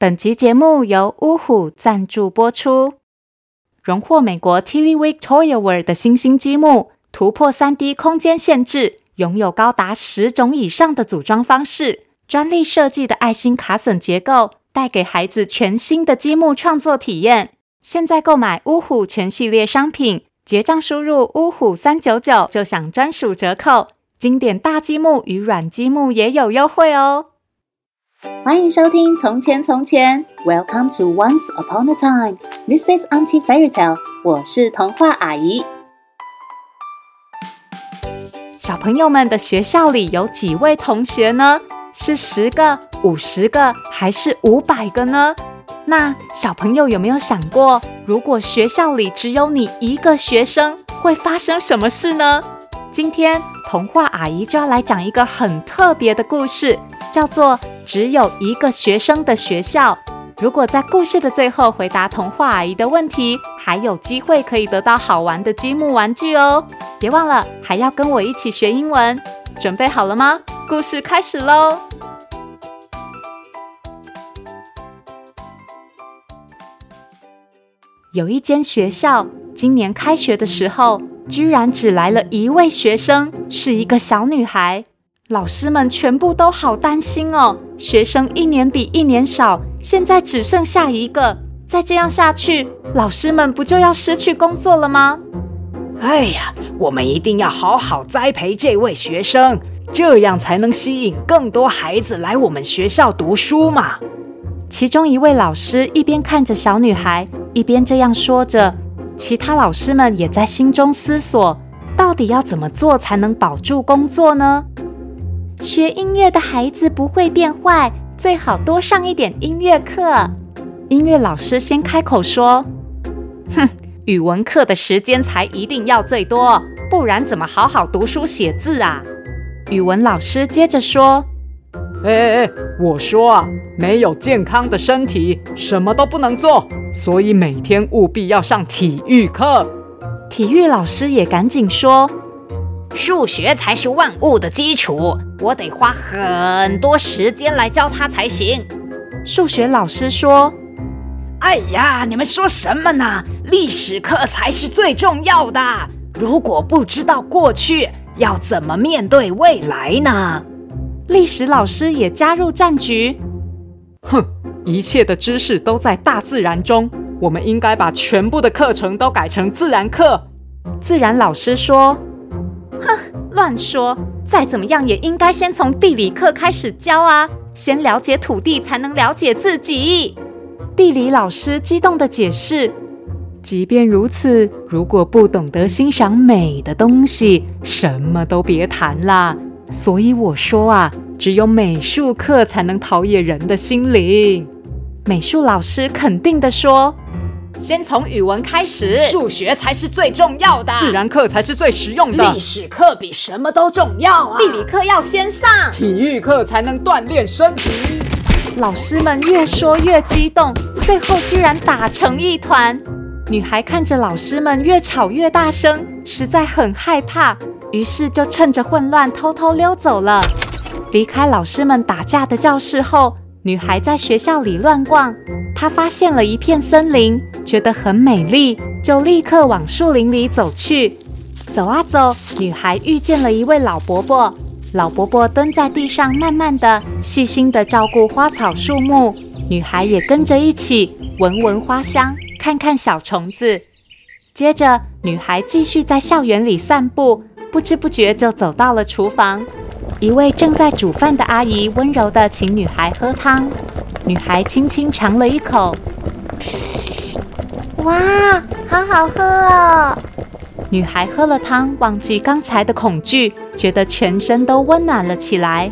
本集节目由乌虎赞助播出。荣获美国 TiddlyWink Toy Award 的新兴积木，突破 3D 空间限制，拥有高达十种以上的组装方式，专利设计的爱心卡榫结构，带给孩子全新的积木创作体验。现在购买乌虎全系列商品，结账输入乌虎三九九就享专属折扣。经典大积木与软积木也有优惠哦。欢迎收听《从前从前》，Welcome to Once Upon a Time。This is Auntie Fairy Tale。我是童话阿姨。小朋友们的学校里有几位同学呢？是十个、五十个，还是五百个呢？那小朋友有没有想过，如果学校里只有你一个学生，会发生什么事呢？今天童话阿姨就要来讲一个很特别的故事，叫做《只有一个学生的学校》。如果在故事的最后回答童话阿姨的问题，还有机会可以得到好玩的积木玩具哦！别忘了，还要跟我一起学英文。准备好了吗？故事开始喽！有一间学校，今年开学的时候，居然只来了一位学生，是一个小女孩。老师们全部都好担心哦，学生一年比一年少，现在只剩下一个，再这样下去，老师们不就要失去工作了吗？哎呀，我们一定要好好栽培这位学生，这样才能吸引更多孩子来我们学校读书嘛。其中一位老师一边看着小女孩，一边这样说着。其他老师们也在心中思索，到底要怎么做才能保住工作呢？学音乐的孩子不会变坏，最好多上一点音乐课。音乐老师先开口说：“哼，语文课的时间才一定要最多，不然怎么好好读书写字啊？”语文老师接着说。哎哎哎！我说啊，没有健康的身体，什么都不能做，所以每天务必要上体育课。体育老师也赶紧说：“数学才是万物的基础，我得花很多时间来教他才行。”数学老师说：“哎呀，你们说什么呢？历史课才是最重要的。如果不知道过去，要怎么面对未来呢？”历史老师也加入战局。哼，一切的知识都在大自然中，我们应该把全部的课程都改成自然课。自然老师说：“哼，乱说！再怎么样也应该先从地理课开始教啊，先了解土地，才能了解自己。”地理老师激动的解释：“即便如此，如果不懂得欣赏美的东西，什么都别谈啦。”所以我说啊，只有美术课才能陶冶人的心灵。美术老师肯定的说：“先从语文开始，数学才是最重要的，自然课才是最实用的，历史课比什么都重要啊，地理课要先上，体育课才能锻炼身体。”老师们越说越激动，最后居然打成一团。女孩看着老师们越吵越大声，实在很害怕。于是就趁着混乱偷偷溜走了。离开老师们打架的教室后，女孩在学校里乱逛。她发现了一片森林，觉得很美丽，就立刻往树林里走去。走啊走，女孩遇见了一位老伯伯。老伯伯蹲在地上，慢慢的、细心的照顾花草树木。女孩也跟着一起闻闻花香，看看小虫子。接着，女孩继续在校园里散步。不知不觉就走到了厨房，一位正在煮饭的阿姨温柔地请女孩喝汤。女孩轻轻尝了一口，哇，好好喝哦！女孩喝了汤，忘记刚才的恐惧，觉得全身都温暖了起来。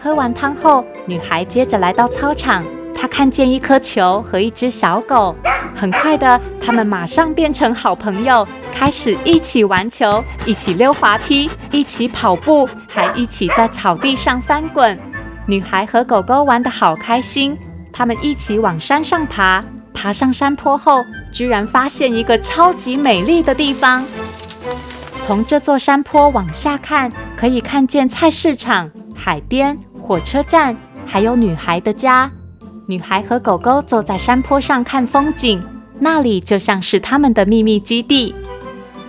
喝完汤后，女孩接着来到操场。她看见一颗球和一只小狗，很快的，他们马上变成好朋友，开始一起玩球，一起溜滑梯，一起跑步，还一起在草地上翻滚。女孩和狗狗玩得好开心，他们一起往山上爬，爬上山坡后，居然发现一个超级美丽的地方。从这座山坡往下看，可以看见菜市场、海边、火车站，还有女孩的家。女孩和狗狗坐在山坡上看风景，那里就像是他们的秘密基地。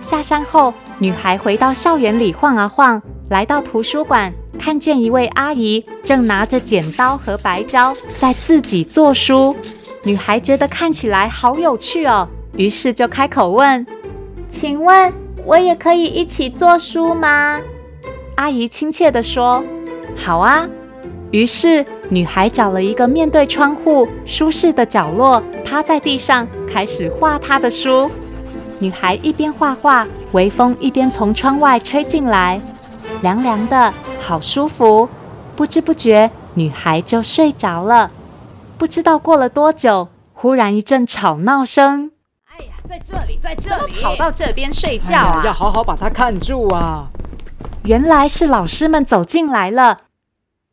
下山后，女孩回到校园里晃啊晃，来到图书馆，看见一位阿姨正拿着剪刀和白胶在自己做书。女孩觉得看起来好有趣哦，于是就开口问：“请问我也可以一起做书吗？”阿姨亲切地说：“好啊。”于是，女孩找了一个面对窗户、舒适的角落，趴在地上开始画她的书。女孩一边画画，微风一边从窗外吹进来，凉凉的，好舒服。不知不觉，女孩就睡着了。不知道过了多久，忽然一阵吵闹声。哎呀，在这里，在这里，怎么跑到这边睡觉啊？哎，要好好把她看住啊！原来是老师们走进来了。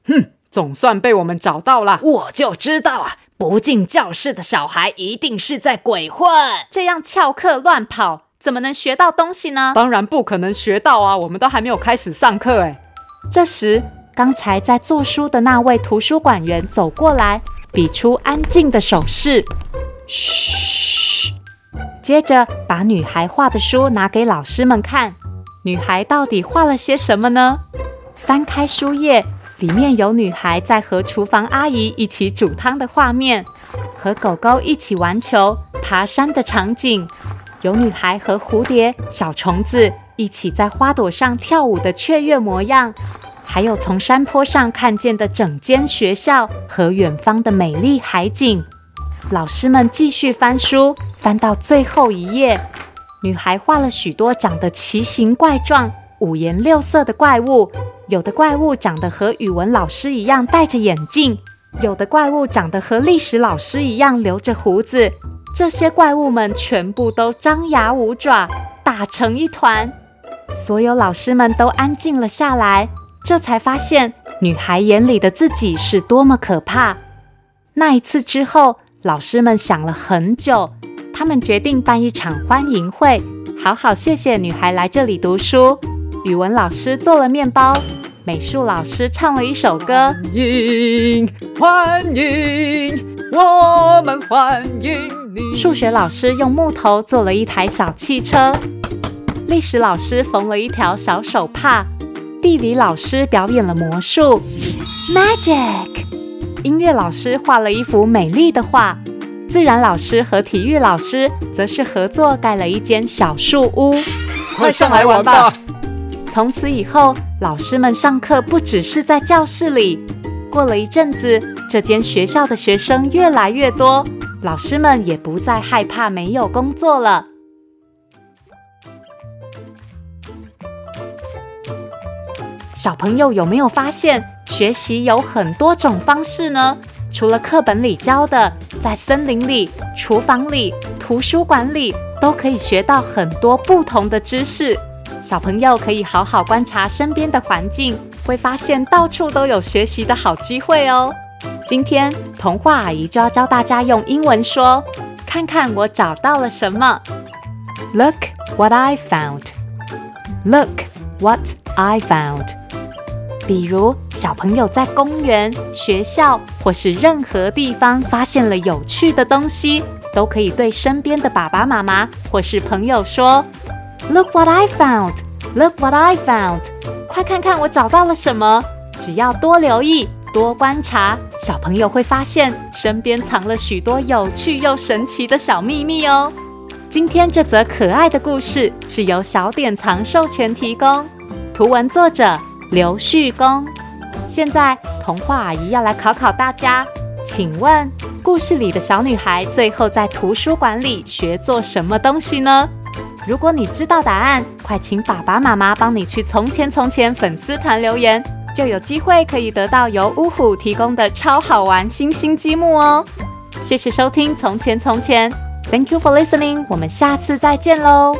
哼！总算被我们找到了，我就知道啊！不进教室的小孩一定是在鬼混，这样翘课乱跑，怎么能学到东西呢？当然不可能学到啊！我们都还没有开始上课哎。这时，刚才在做书的那位图书馆员走过来，比出安静的手势，嘘。接着，把女孩画的书拿给老师们看。女孩到底画了些什么呢？翻开书页。里面有女孩在和厨房阿姨一起煮汤的画面，和狗狗一起玩球、爬山的场景，有女孩和蝴蝶、小虫子一起在花朵上跳舞的雀跃模样，还有从山坡上看见的整间学校和远方的美丽海景。老师们继续翻书，翻到最后一页，女孩画了许多长得奇形怪状、五颜六色的怪物。有的怪物长得和语文老师一样戴着眼镜，有的怪物长得和历史老师一样留着胡子。这些怪物们全部都张牙舞爪，打成一团。所有老师们都安静了下来，这才发现女孩眼里的自己是多么可怕。那一次之后，老师们想了很久，他们决定办一场欢迎会，好好谢谢女孩来这里读书。语文老师做了面包，美术老师唱了一首歌。欢迎，欢迎，我们欢迎你。数学老师用木头做了一台小汽车，历史老师缝了一条小手帕，地理老师表演了魔术，Magic。音乐老师画了一幅美丽的画，自然老师和体育老师则是合作盖了一间小树屋。快上来玩吧！从此以后，老师们上课不只是在教室里。过了一阵子，这间学校的学生越来越多，老师们也不再害怕没有工作了。小朋友有没有发现，学习有很多种方式呢？除了课本里教的，在森林里、厨房里、图书馆里，都可以学到很多不同的知识。小朋友可以好好观察身边的环境，会发现到处都有学习的好机会哦。今天童话阿姨就要教大家用英文说：“看看我找到了什么。” Look what I found. Look what I found. 比如小朋友在公园、学校或是任何地方发现了有趣的东西，都可以对身边的爸爸妈妈或是朋友说。Look what I found! Look what I found! 快看看我找到了什么！只要多留意、多观察，小朋友会发现身边藏了许多有趣又神奇的小秘密哦。今天这则可爱的故事是由小典藏授权提供，图文作者刘旭公。现在童话阿姨要来考考大家，请问故事里的小女孩最后在图书馆里学做什么东西呢？如果你知道答案，快请爸爸妈妈帮你去《从前从前》粉丝团留言，就有机会可以得到由呜虎提供的超好玩星星积木哦！谢谢收听《从前从前》，Thank you for listening，我们下次再见喽。